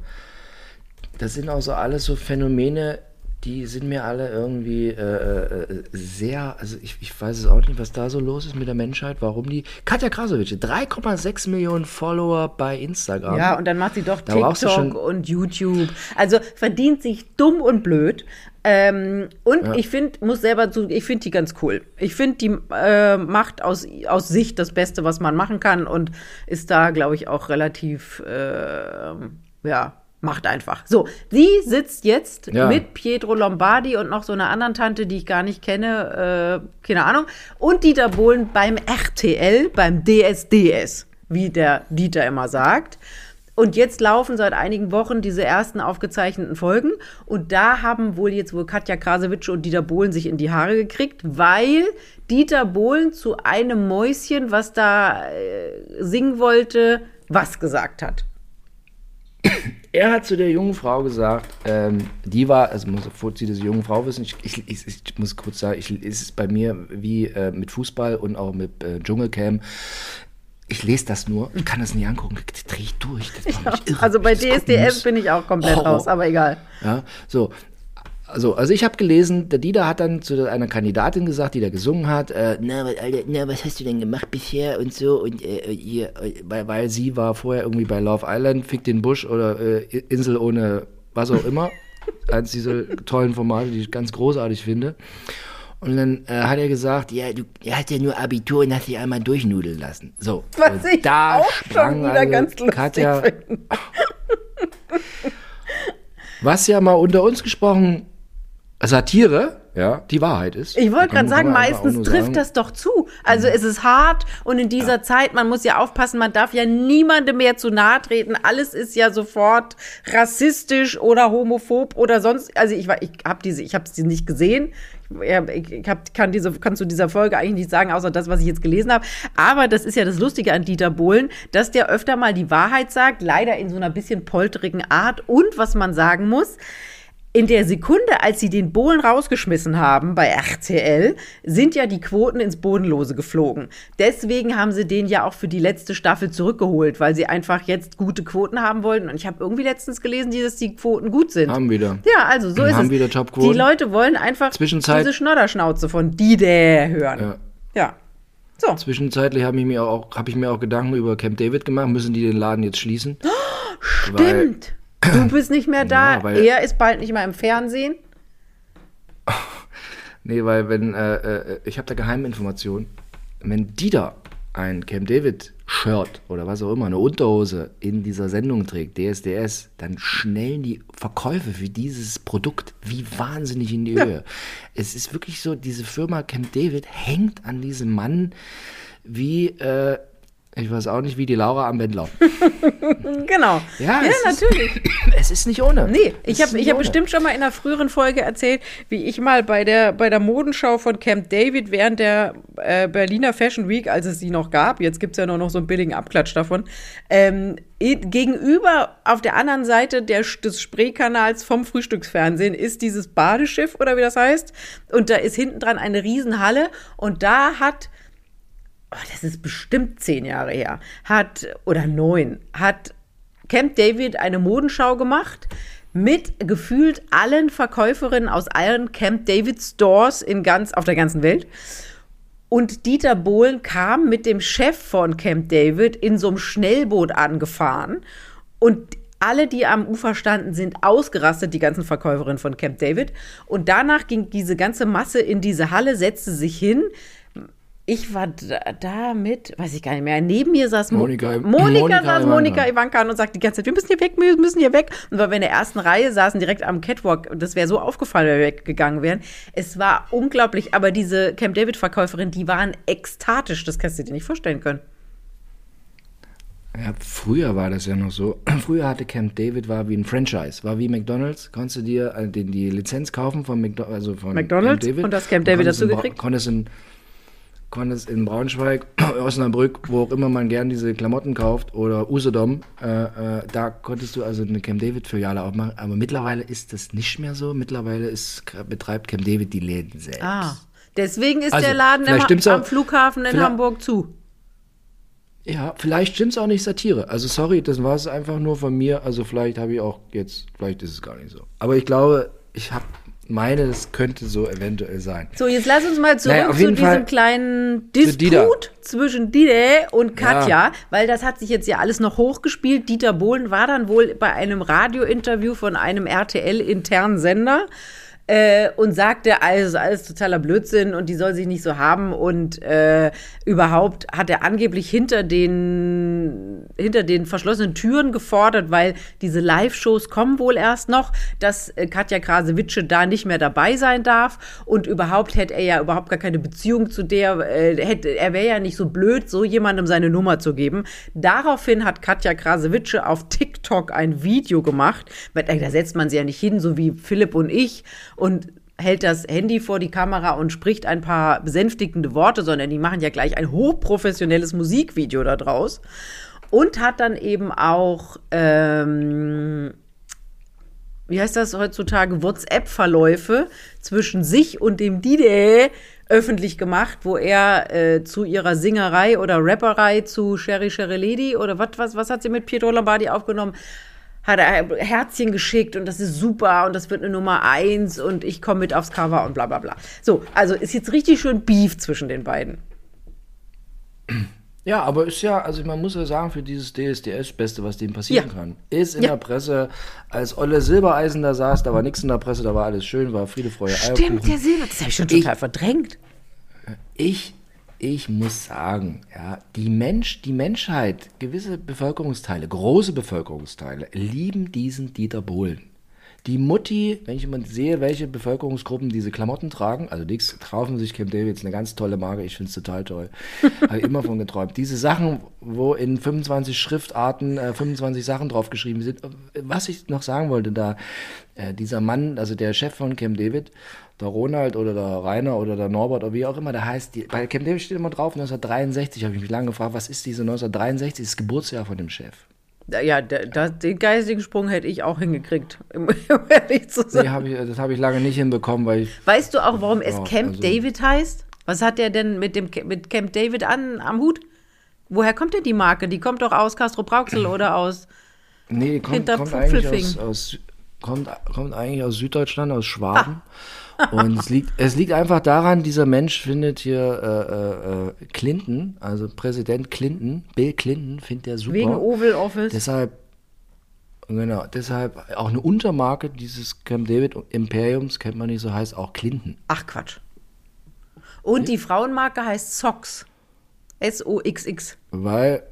das sind auch so alles so Phänomene, die sind mir alle irgendwie äh, äh, sehr, also ich, ich weiß es auch nicht, was da so los ist mit der Menschheit, warum die. Katja Krasowitsch, 3,6 Millionen Follower bei Instagram. Ja, und dann macht sie doch Da TikTok und YouTube. Also verdient sich dumm und blöd. Ähm, und Ja. ich finde, muss selber zu, ich finde die ganz cool. Ich finde, die äh, macht aus, aus sich das Beste, was man machen kann und ist da, glaube ich, auch relativ, äh, ja, macht einfach. So, sie sitzt jetzt Ja. mit Pietro Lombardi und noch so einer anderen Tante, die ich gar nicht kenne, äh, keine Ahnung, und Dieter Bohlen beim RTL, beim DSDS, wie der Dieter immer sagt. Und jetzt laufen seit einigen Wochen diese ersten aufgezeichneten Folgen. Und da haben wohl jetzt wohl Katja Krasewitsch und Dieter Bohlen sich in die Haare gekriegt, weil Dieter Bohlen zu einem Mäuschen, was da äh, singen wollte, was gesagt hat. Er hat zu der jungen Frau gesagt, ähm, die war, also muss bevor Sie diese junge Frau wissen, ich, ich, ich, ich muss kurz sagen, ich, es ist bei mir wie äh, mit Fußball und auch mit äh, Dschungelcam. Ich lese das nur, ich kann das nicht angucken, das drehe ich durch. Das irre, Also bei DSDS muss. bin ich auch komplett Horror. raus, aber egal. Ja, so. Also, also ich habe gelesen, der Dieter hat dann zu einer Kandidatin gesagt, die da gesungen hat, äh, na, was, Alter, na, was hast du denn gemacht bisher und so und äh, hier, äh, weil, weil sie war vorher irgendwie bei Love Island, Fick den Busch oder äh, Insel ohne was auch immer. Eins dieser tollen Formate, die ich ganz großartig finde. Und dann äh, hat er gesagt, ja, du hast ja nur Abitur und hast dich einmal durchnudeln lassen. So. Was und ich auch schon wieder ganz lustig Katja, finde. Was ja mal unter uns gesprochen Satire, ja, die Wahrheit ist. Ich wollte gerade sagen, meistens trifft sagen, das doch zu. Also es ist hart und in dieser Zeit, man muss ja aufpassen, man darf ja niemandem mehr zu nahe treten. Alles ist ja sofort rassistisch oder homophob oder sonst. Also ich war, ich habe diese, ich habe sie nicht gesehen. Ja, Ich ich hab, kann diese, kann zu dieser Folge eigentlich nicht sagen, außer das, was ich jetzt gelesen habe. Aber das ist ja das Lustige an Dieter Bohlen, dass der öfter mal die Wahrheit sagt, leider in so einer bisschen polterigen Art. Und was man sagen muss, in der Sekunde, als sie den Bohlen rausgeschmissen haben bei RTL, sind ja die Quoten ins Bodenlose geflogen. Deswegen haben sie den ja auch für die letzte Staffel zurückgeholt, weil sie einfach jetzt gute Quoten haben wollten. Und ich habe irgendwie letztens gelesen, dass die Quoten gut sind. Haben wieder. Ja, also so ist Haben es. wieder Top-Quoten. Die Leute wollen einfach diese Schnodderschnauze von die der hören. Ja. Ja. So. Zwischenzeitlich habe ich, mir auch, hab ich mir auch Gedanken über Camp David gemacht. Müssen die den Laden jetzt schließen? Stimmt. Du bist nicht mehr da. Ja, er ist bald nicht mehr im Fernsehen. Nee, weil wenn, äh, äh, ich habe da Geheiminformationen. Wenn die da ein Camp David Shirt oder was auch immer, eine Unterhose in dieser Sendung trägt, DSDS, dann schnellen die Verkäufe für dieses Produkt wie wahnsinnig in die Höhe. Es ist wirklich so, diese Firma Camp David hängt an diesem Mann wie, äh, ich weiß auch nicht, wie die Laura am Wendler. Genau. Ja, ja es ist- natürlich. es ist nicht ohne. Nee, Es ich habe hab bestimmt schon mal in einer früheren Folge erzählt, wie ich mal bei der, bei der Modenschau von Camp David während der äh, Berliner Fashion Week, als es sie noch gab, jetzt gibt es ja nur noch so einen billigen Abklatsch davon, ähm, gegenüber auf der anderen Seite der, des Spreekanals vom Frühstücksfernsehen ist dieses Badeschiff oder wie das heißt. Und da ist hinten dran eine Riesenhalle und da hat oh, das ist bestimmt zehn Jahre her, hat, oder neun, hat Camp David eine Modenschau gemacht mit gefühlt allen Verkäuferinnen aus allen Camp David Stores in ganz, auf der ganzen Welt. Und Dieter Bohlen kam mit dem Chef von Camp David in so einem Schnellboot angefahren. Und alle, die am Ufer standen, sind ausgerastet, die ganzen Verkäuferinnen von Camp David. Und danach ging diese ganze Masse in diese Halle, setzte sich hin. Ich war da, da mit, weiß ich gar nicht mehr. Neben mir saß Mo- Monika- Monika, Monika saß Ivanka. Monika Ivanka und sagte die ganze Zeit, wir müssen hier weg, wir müssen hier weg. Und weil wir in der ersten Reihe saßen, direkt am Catwalk, das wäre so aufgefallen, wenn wir weggegangen wären. Es war unglaublich, aber diese Camp David-Verkäuferin, die waren ekstatisch, das kannst du dir nicht vorstellen können. Ja, früher war das ja noch so. Früher hatte Camp David war wie ein Franchise, war wie McDonald's. Konntest du dir äh, die, die Lizenz kaufen von, McDo also von McDonald's Camp David und das Camp David dazu gekriegt? Konntest in, konntest in Braunschweig, Osnabrück, wo auch immer man gern diese Klamotten kauft oder Usedom, äh, äh, da konntest du also eine Camp David Filiale aufmachen. Aber mittlerweile ist das nicht mehr so. Mittlerweile ist, betreibt Camp David die Läden selbst. Ah. Deswegen ist Also, der Laden stimmt's am Flughafen in Hamburg zu. Ja, vielleicht stimmt's auch nicht Satire. Also sorry, das war es einfach nur von mir. Also vielleicht habe ich auch jetzt, vielleicht ist es gar nicht so. Aber ich glaube, ich habe meine, das könnte so eventuell sein. So, jetzt lass uns mal zurück Naja, zu diesem Fall kleinen. Disput zwischen Dide und Katja, Ja. weil das hat sich jetzt ja alles noch hochgespielt. Dieter Bohlen war dann wohl bei einem Radiointerview von einem RTL-internen Sender äh, und sagte, also alles totaler Blödsinn und die soll sich nicht so haben. Und äh, überhaupt hat er angeblich hinter den hinter den verschlossenen Türen gefordert, weil diese Live-Shows kommen wohl erst noch, dass äh, Katja Krasewitsche da nicht mehr dabei sein darf. Und überhaupt hätte er ja überhaupt gar keine Beziehung zu der, äh, hätte, er wäre ja nicht so blöd, so jemandem seine Nummer zu geben. Daraufhin hat Katja Krasewitsche auf TikTok ein Video gemacht, weil da setzt man sie ja nicht hin, so wie Philipp und ich und hält das Handy vor die Kamera und spricht ein paar besänftigende Worte, sondern die machen ja gleich ein hochprofessionelles Musikvideo da draus. Und hat dann eben auch, ähm, wie heißt das heutzutage, WhatsApp-Verläufe zwischen sich und dem Dide öffentlich gemacht, wo er äh, zu ihrer Singerei oder Rapperei zu Sherry Sherry Lady oder was, was, was hat sie mit Pietro Lombardi aufgenommen? Hat er Herzchen geschickt und das ist super und das wird eine Nummer eins und ich komme mit aufs Cover und bla bla bla. So, also ist jetzt richtig schön Beef zwischen den beiden. Ja, aber ist ja, also man muss ja sagen, für dieses DSDS Beste, was dem passieren Ja. kann, ist in Ja. der Presse, als Olle Silbereisen da saß, da war nichts in der Presse, da war alles schön, war Friede, Freude, Stimmt, der Silber, das habe ich schon total Ich- verdrängt. Ich, ich muss sagen, ja, die Mensch, die Menschheit, gewisse Bevölkerungsteile, große Bevölkerungsteile, lieben diesen Dieter Bohlen. Die Mutti, wenn ich immer sehe, welche Bevölkerungsgruppen diese Klamotten tragen, also nichts, kaufen sich Camp David, ist eine ganz tolle Marke, ich finde es total toll. Habe ich immer von geträumt. Diese Sachen, wo in 25 Schriftarten äh, 25 Sachen draufgeschrieben sind, was ich noch sagen wollte, da äh, dieser Mann, also der Chef von Camp David, der Ronald oder der Rainer oder der Norbert oder wie auch immer, der heißt, die, bei Camp David steht immer drauf, 1963, habe ich mich lange gefragt, was ist diese 1963, das Geburtsjahr von dem Chef. Ja, da, da, den geistigen Sprung hätte ich auch hingekriegt, um ehrlich zu sein. Nee, hab ich, das habe ich lange nicht hinbekommen, weil ich. Weißt du auch, warum es Ja, Camp also- David heißt? Was hat der denn mit, dem, mit Camp David an, am Hut? Woher kommt denn die Marke? Die kommt doch aus Castro Brauxel oder aus. Nee, kommt, kommt, eigentlich aus, aus, kommt, kommt eigentlich aus Süddeutschland, aus Schwaben. Und es liegt, es liegt einfach daran, dieser Mensch findet hier äh, äh, äh, Clinton, also Präsident Clinton, Bill Clinton, findet er super. Wegen Oval Office. Deshalb, genau, deshalb auch eine Untermarke dieses Camp David Imperiums, kennt man nicht so, heißt auch Clinton. Ach Quatsch. Und die Frauenmarke heißt Socks. S-O-X-X. Weil,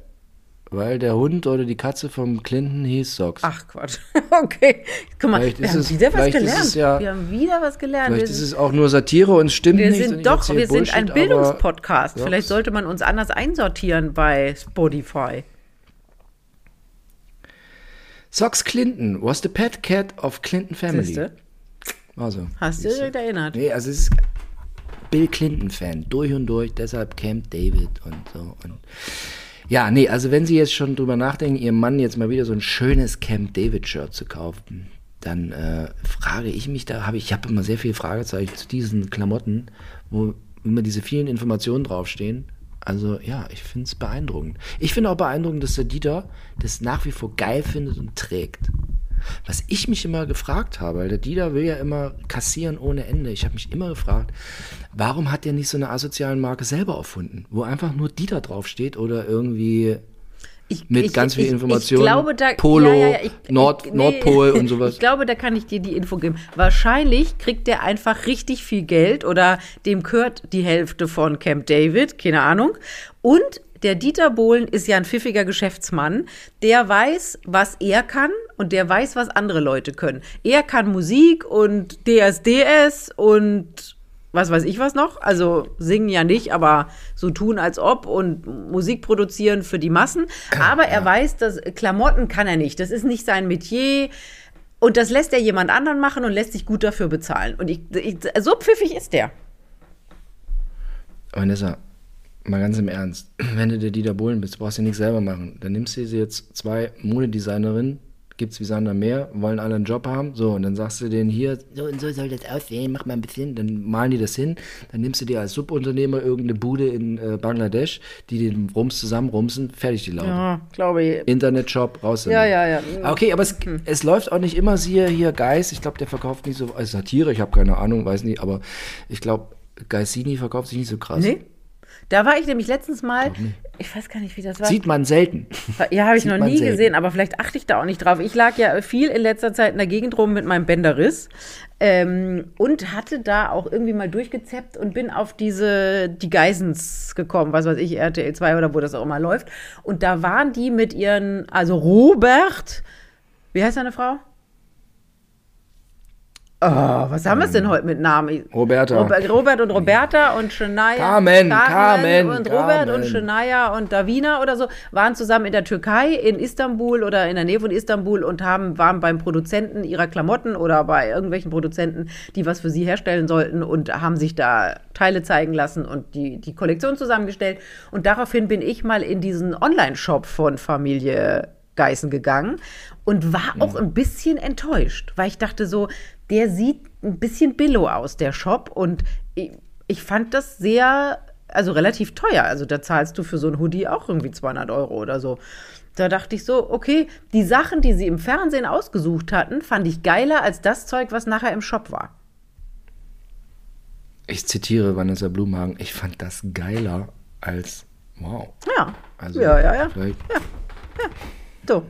weil der Hund oder die Katze vom Clinton hieß Socks. Ach Quatsch. Okay. Guck mal, Vielleicht wir haben es- wieder was gelernt. ja- wir haben wieder was gelernt. Vielleicht wir ist es auch nur Satire und es stimmt wir nicht. sind doch, wir sind ein Bullshit, Bildungspodcast. Vielleicht sollte man uns anders einsortieren bei Spotify. Socks Clinton was the pet cat of Clinton family. Siehste? Also. Hast du dich erinnert? Nee, also es ist Bill Clinton-Fan, durch und durch, deshalb Camp David und so. Und ja, nee, also wenn Sie jetzt schon drüber nachdenken, Ihrem Mann jetzt mal wieder so ein schönes Camp David-Shirt zu kaufen, dann äh, frage ich mich, da habe ich, ich habe immer sehr viele Fragezeichen zu diesen Klamotten, wo immer diese vielen Informationen draufstehen. Also ja, ich finde es beeindruckend. Ich finde auch beeindruckend, dass der Dieter das nach wie vor geil findet und trägt. Was ich mich immer gefragt habe, weil der Dieter will ja immer kassieren ohne Ende. Ich habe mich immer gefragt, warum hat der nicht so eine asozialen Marke selber erfunden, wo einfach nur Dieter draufsteht oder irgendwie Ich, mit ich- ganz viel Informationen, Ich glaube, da, Polo, ja, ja, ich, Nord- ich, Nordpol und sowas. Ich glaube, da kann ich dir die Info geben. Wahrscheinlich kriegt der einfach richtig viel Geld oder dem gehört die Hälfte von Camp David, keine Ahnung. Und der Dieter Bohlen ist ja ein pfiffiger Geschäftsmann. Der weiß, was er kann und der weiß, was andere Leute können. Er kann Musik und DSDS und was weiß ich was noch. Also singen ja nicht, aber so tun als ob und Musik produzieren für die Massen. Aber er weiß, dass Klamotten kann er nicht. Das ist nicht sein Metier. Und das lässt er jemand anderen machen und lässt sich gut dafür bezahlen. Und ich, ich, so pfiffig ist der. Vanessa, mal ganz im Ernst, wenn du der Dieter Bohlen bist, brauchst du nichts selber machen. Dann nimmst du dir jetzt zwei Modedesignerinnen, gibt's wie Sander mehr, wollen alle einen Job haben, so, und dann sagst du denen hier, so und so soll das aussehen, mach mal ein bisschen, dann malen die das hin, dann nimmst du dir als Subunternehmer irgendeine Bude in äh, Bangladesch, die den Rums zusammenrumsen, fertig die Laube. Ja, glaube ich. Internetshop, raus Ja, damit. ja, ja. Ah, Okay, aber es, es läuft auch nicht immer siehe hier Geist. Ich glaube, der verkauft nicht so, also Satire, ich habe keine Ahnung, weiß nicht, aber ich glaube, Geissini verkauft sich nicht so krass. Nee. Da war ich nämlich letztens mal, ich weiß gar nicht, wie das war. Sieht man selten. Ja, habe ich Sieht noch nie selten. gesehen, aber vielleicht achte ich da auch nicht drauf. Ich lag ja viel in letzter Zeit in der Gegend rum mit meinem Bänderriss ähm, und hatte da auch irgendwie mal durchgezeppt und bin auf diese, die Geisens gekommen, was weiß ich, RTL 2 oder wo das auch immer läuft. Und da waren die mit ihren, also Robert, wie heißt seine Frau? Oh, was haben wir es denn heute mit Namen? Roberta. Robert, Robert und Roberta und Shania. Carmen, Carmen, Und Robert Carmen. und Shania und Davina oder so waren zusammen in der Türkei, in Istanbul oder in der Nähe von Istanbul und haben, waren beim Produzenten ihrer Klamotten oder bei irgendwelchen Produzenten, die was für sie herstellen sollten und haben sich da Teile zeigen lassen und die, die Kollektion zusammengestellt. Und daraufhin bin ich mal in diesen Online-Shop von Familie Geißen gegangen und war auch ein bisschen enttäuscht, weil ich dachte so, der sieht ein bisschen billo aus, der Shop. Und ich, ich fand das sehr, also relativ teuer. Also da zahlst du für so ein Hoodie auch irgendwie 200 Euro oder so. Da dachte ich so, okay, die Sachen, die sie im Fernsehen ausgesucht hatten, fand ich geiler als das Zeug, was nachher im Shop war. Ich zitiere Vanessa Blumhagen, ich fand das geiler als wow. Ja, Also ja, ja, ja. vielleicht- So.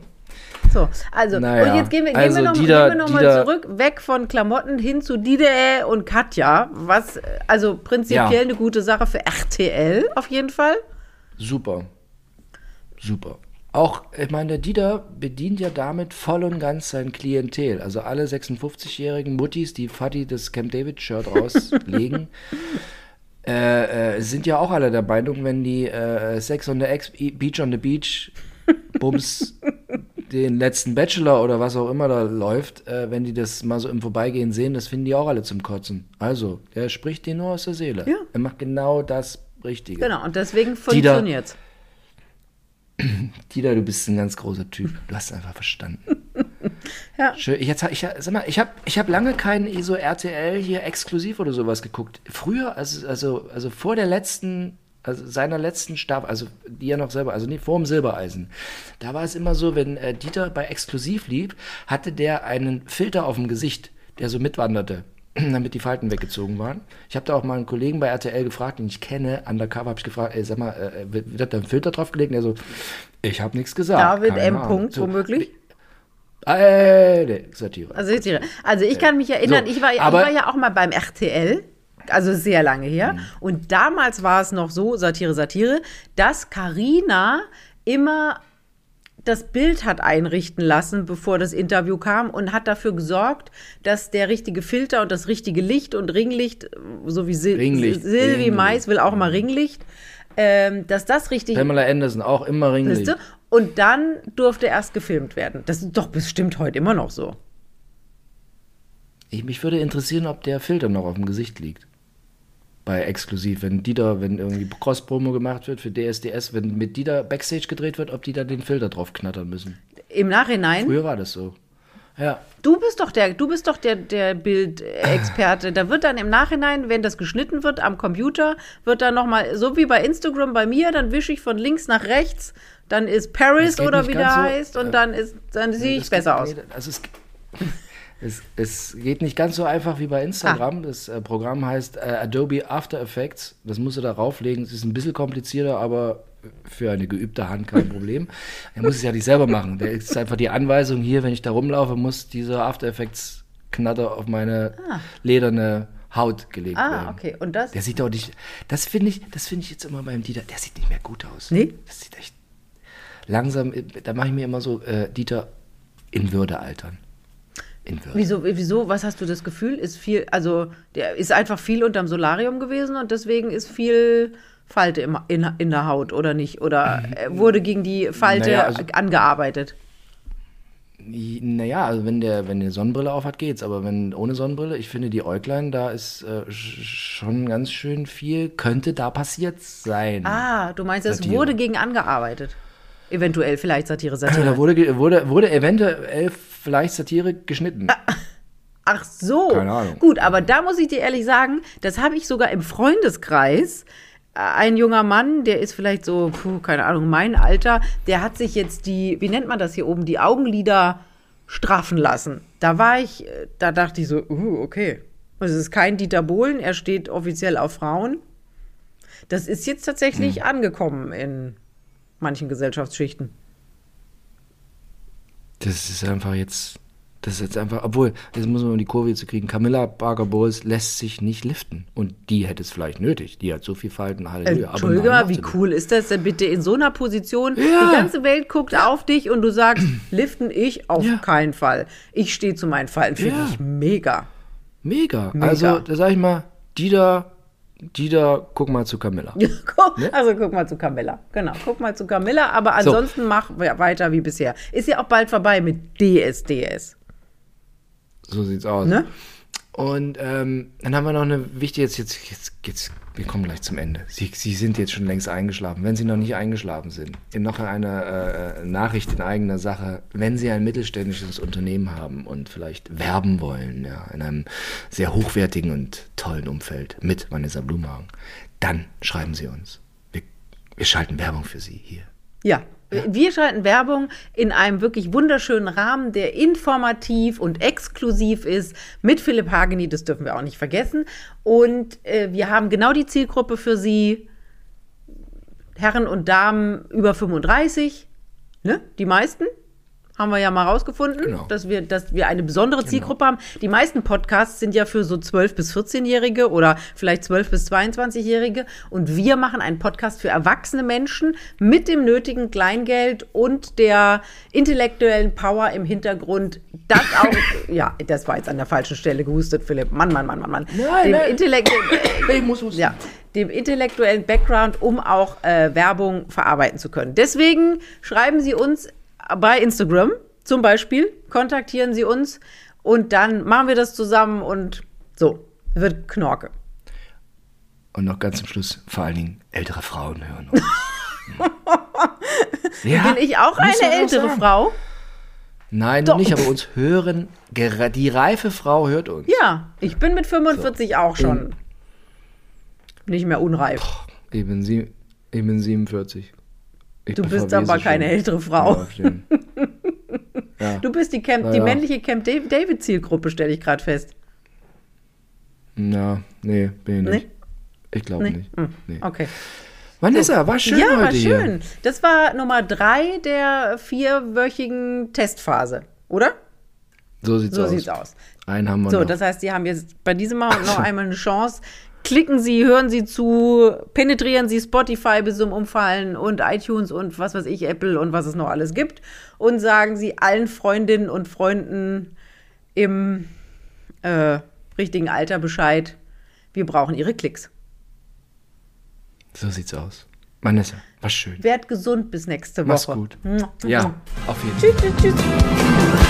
So, also, Naja, und jetzt gehen wir, gehen also wir noch, Dieter- gehen wir noch mal zurück, weg von Klamotten hin zu Dide und Katja, was also prinzipiell Ja. eine gute Sache für RTL auf jeden Fall. Super. Super. auch, ich meine, der Dieter bedient ja damit voll und ganz sein Klientel. Also alle 56-jährigen Muttis, die Fadi das Camp David-Shirt rauslegen, äh, äh, sind ja auch alle der Meinung, wenn die äh, Sex on the Ex Beach on the Beach Bums den letzten Bachelor oder was auch immer da läuft, äh, wenn die das mal so im Vorbeigehen sehen, das finden die auch alle zum Kotzen. Also, der spricht dir nur aus der Seele. Ja. Er macht genau das Richtige. Genau, und deswegen Dieter- funktioniert's. Dieter, du bist ein ganz großer Typ. Du hast es einfach verstanden. Ja. Schön. Ich, jetzt, ich, sag mal, ich habe ich hab lange keinen so RTL hier exklusiv oder sowas geguckt. Früher, also, also, also vor der letzten, also seiner letzten Staffel, also die ja noch selber, also nicht vor dem Silbereisen, da war es immer so, wenn äh, Dieter bei exklusiv lief, hatte der einen Filter auf dem Gesicht, der so mitwanderte. damit die Falten weggezogen waren. Ich habe da auch mal einen Kollegen bei RTL gefragt, den ich kenne, undercover, habe ich gefragt, ey, sag mal, äh, wird wird da ein Filter draufgelegt? Und er so, ich habe nichts gesagt. David M. Ahnung. Punkt, So, womöglich. Äh, nee, Satire. Also, ich sehe. also ich kann mich erinnern, So, ich, war, ich war ja auch mal beim RTL, also sehr lange her. Mhm. Und damals war es noch so, Satire, Satire, dass Karina immer das Bild hat einrichten lassen, bevor das Interview kam und hat dafür gesorgt, dass der richtige Filter und das richtige Licht und Ringlicht, so wie Sil Ringlicht, Silvi Ringlicht. Mais will auch mal Ringlicht, ähm, dass das richtig Pamela Anderson, auch immer Ringlicht. Siehste? Und dann durfte erst gefilmt werden. Das ist doch bestimmt heute immer noch so. Ich, mich würde interessieren, ob der Filter noch auf dem Gesicht liegt. Bei Exklusiv, wenn Dieter, wenn irgendwie Cross-Promo gemacht wird für DSDS, wenn mit Dieter Backstage gedreht wird, ob die da den Filter drauf knattern müssen. Im Nachhinein, Früher war das so. Ja. du bist doch der, du bist doch der, der Bildexperte. Da wird dann im Nachhinein, wenn das geschnitten wird am Computer, wird dann nochmal, so wie bei Instagram bei mir, dann wische ich von links nach rechts, dann ist Paris oder wie der so, heißt und äh, dann ist, dann sehe ich besser geht- aus. nee, Also es, es, es geht nicht ganz so einfach wie bei Instagram. Ah. Das äh, Programm heißt äh, Adobe After Effects. Das musst du da rauflegen. Es ist ein bisschen komplizierter, aber für eine geübte Hand kein Problem. er muss es ja nicht selber machen. Der ist einfach die Anweisung hier, wenn ich da rumlaufe, muss dieser After Effects Knatter auf meine lederne Haut gelegt werden. Ah, okay. Und das? Der sieht doch nicht. Das finde ich, das finde ich jetzt immer beim Dieter. Der sieht nicht mehr gut aus. Nee? Das sieht echt. Langsam, da mache ich mir immer so äh, Dieter in Würde altern. In Würde. Wieso, wieso, was hast du das Gefühl? Ist viel, also der ist einfach viel unterm Solarium gewesen und deswegen ist viel Falte im, in, in der Haut oder nicht? Oder äh, wurde gegen die Falte Naja, also- angearbeitet? Naja, also wenn der, wenn der Sonnenbrille auf hat, geht's. Aber wenn ohne Sonnenbrille, ich finde die Äuglein, da ist äh, sch- schon ganz schön viel, könnte da passiert sein. Ah, du meinst, es Satire. wurde gegen angearbeitet. Eventuell, vielleicht Satire, Satire. Da wurde, wurde, wurde eventuell vielleicht Satire geschnitten. Ach so. Keine Ahnung. Gut, aber da muss ich dir ehrlich sagen, das habe ich sogar im Freundeskreis. Äh, Ein junger Mann, der ist vielleicht so, puh, keine Ahnung, mein Alter, der hat sich jetzt die, wie nennt man das hier oben, die Augenlider straffen lassen. Da war ich, äh, da dachte ich so, uh, okay. Also es ist kein Dieter Bohlen, er steht offiziell auf Frauen. Das ist jetzt tatsächlich Hm. angekommen in manchen Gesellschaftsschichten. Das ist einfach jetzt, das ist jetzt einfach, obwohl, jetzt muss man um die Kurve zu kriegen, Camilla Parker Bowles lässt sich nicht liften. Und die hätte es vielleicht nötig. Die hat so viel Falten, Halleluja. Aber Entschuldige mal, wie cool ist das denn bitte in so einer Position? Ja. Die ganze Welt guckt auf dich und du sagst, liften ich auf Ja. keinen Fall. Ich stehe zu meinen Falten, finde ich mega. Mega. Mega. Also, da sag ich mal, Dieter, Dieter, guck mal zu Camilla. Guck- Also guck mal zu Camilla. Genau, guck mal zu Camilla, aber ansonsten mach we- weiter wie bisher. Ist ja auch bald vorbei mit DSDS. So sieht's aus. Ne? Und ähm, dann haben wir noch eine wichtige, jetzt, jetzt, jetzt, jetzt, wir kommen gleich zum Ende. Sie, Sie sind jetzt schon längst eingeschlafen. Wenn Sie noch nicht eingeschlafen sind, in noch eine äh, Nachricht in eigener Sache, wenn Sie ein mittelständisches Unternehmen haben und vielleicht werben wollen, ja, in einem sehr hochwertigen und tollen Umfeld mit Vanessa Blumhagen, dann schreiben Sie uns. Wir, wir schalten Werbung für Sie hier. Ja. Wir schalten Werbung in einem wirklich wunderschönen Rahmen, der informativ und exklusiv ist, mit Philipp Hageni, das dürfen wir auch nicht vergessen. Und äh, wir haben genau die Zielgruppe für Sie, Herren und Damen über 35, ne? Die meisten haben wir ja mal rausgefunden, Genau. dass, wir, dass wir eine besondere Zielgruppe haben. Die meisten Podcasts sind ja für so 12- bis 14-Jährige oder vielleicht 12- bis 22-Jährige. Und wir machen einen Podcast für erwachsene Menschen mit dem nötigen Kleingeld und der intellektuellen Power im Hintergrund. Das auch, ja, das war jetzt an der falschen Stelle gehustet, Philipp. Mann, Mann, Mann, Mann, Mann. Nein, dem nein. Intellekt Ich muss husten. ja, dem intellektuellen Background, um auch äh, Werbung verarbeiten zu können. Deswegen schreiben Sie uns bei Instagram zum Beispiel, kontaktieren Sie uns und dann machen wir das zusammen und so, wird Knorke. Und noch ganz zum Schluss, vor allen Dingen, ältere Frauen hören uns. ja, Bin ich auch eine auch ältere sagen. Frau? Nein, Doch. nicht, aber uns hören, die reife Frau hört uns. Ja, ich bin mit 45 auch schon nicht mehr unreif. Ich bin, sie, ich bin 47. Ich Du bist aber keine ältere Frau. Ja, ja. Du bist die, Camp, die ja. männliche Camp Dav- David Zielgruppe, stelle ich gerade fest. Na, nee, bin ich nicht. Nee? Ich glaube Nee? nicht. Hm, Nee. Okay. Vanessa, war schön ja, heute hier. schön. Das war Nummer drei der vierwöchigen Testphase, oder? So sieht's So aus. sieht's aus. Einen haben wir So, noch. das heißt, Sie haben jetzt bei diesem Mal noch einmal eine Chance. Klicken Sie, hören Sie zu, penetrieren Sie Spotify bis zum Umfallen und iTunes und was weiß ich, Apple und was es noch alles gibt. Und sagen Sie allen Freundinnen und Freunden im äh, richtigen Alter Bescheid. Wir brauchen Ihre Klicks. so sieht's aus. Vanessa, war schön. Werd gesund bis nächste Woche. Mach's gut. Ja, auf jeden Fall. Tschüss, tschüss, tschüss.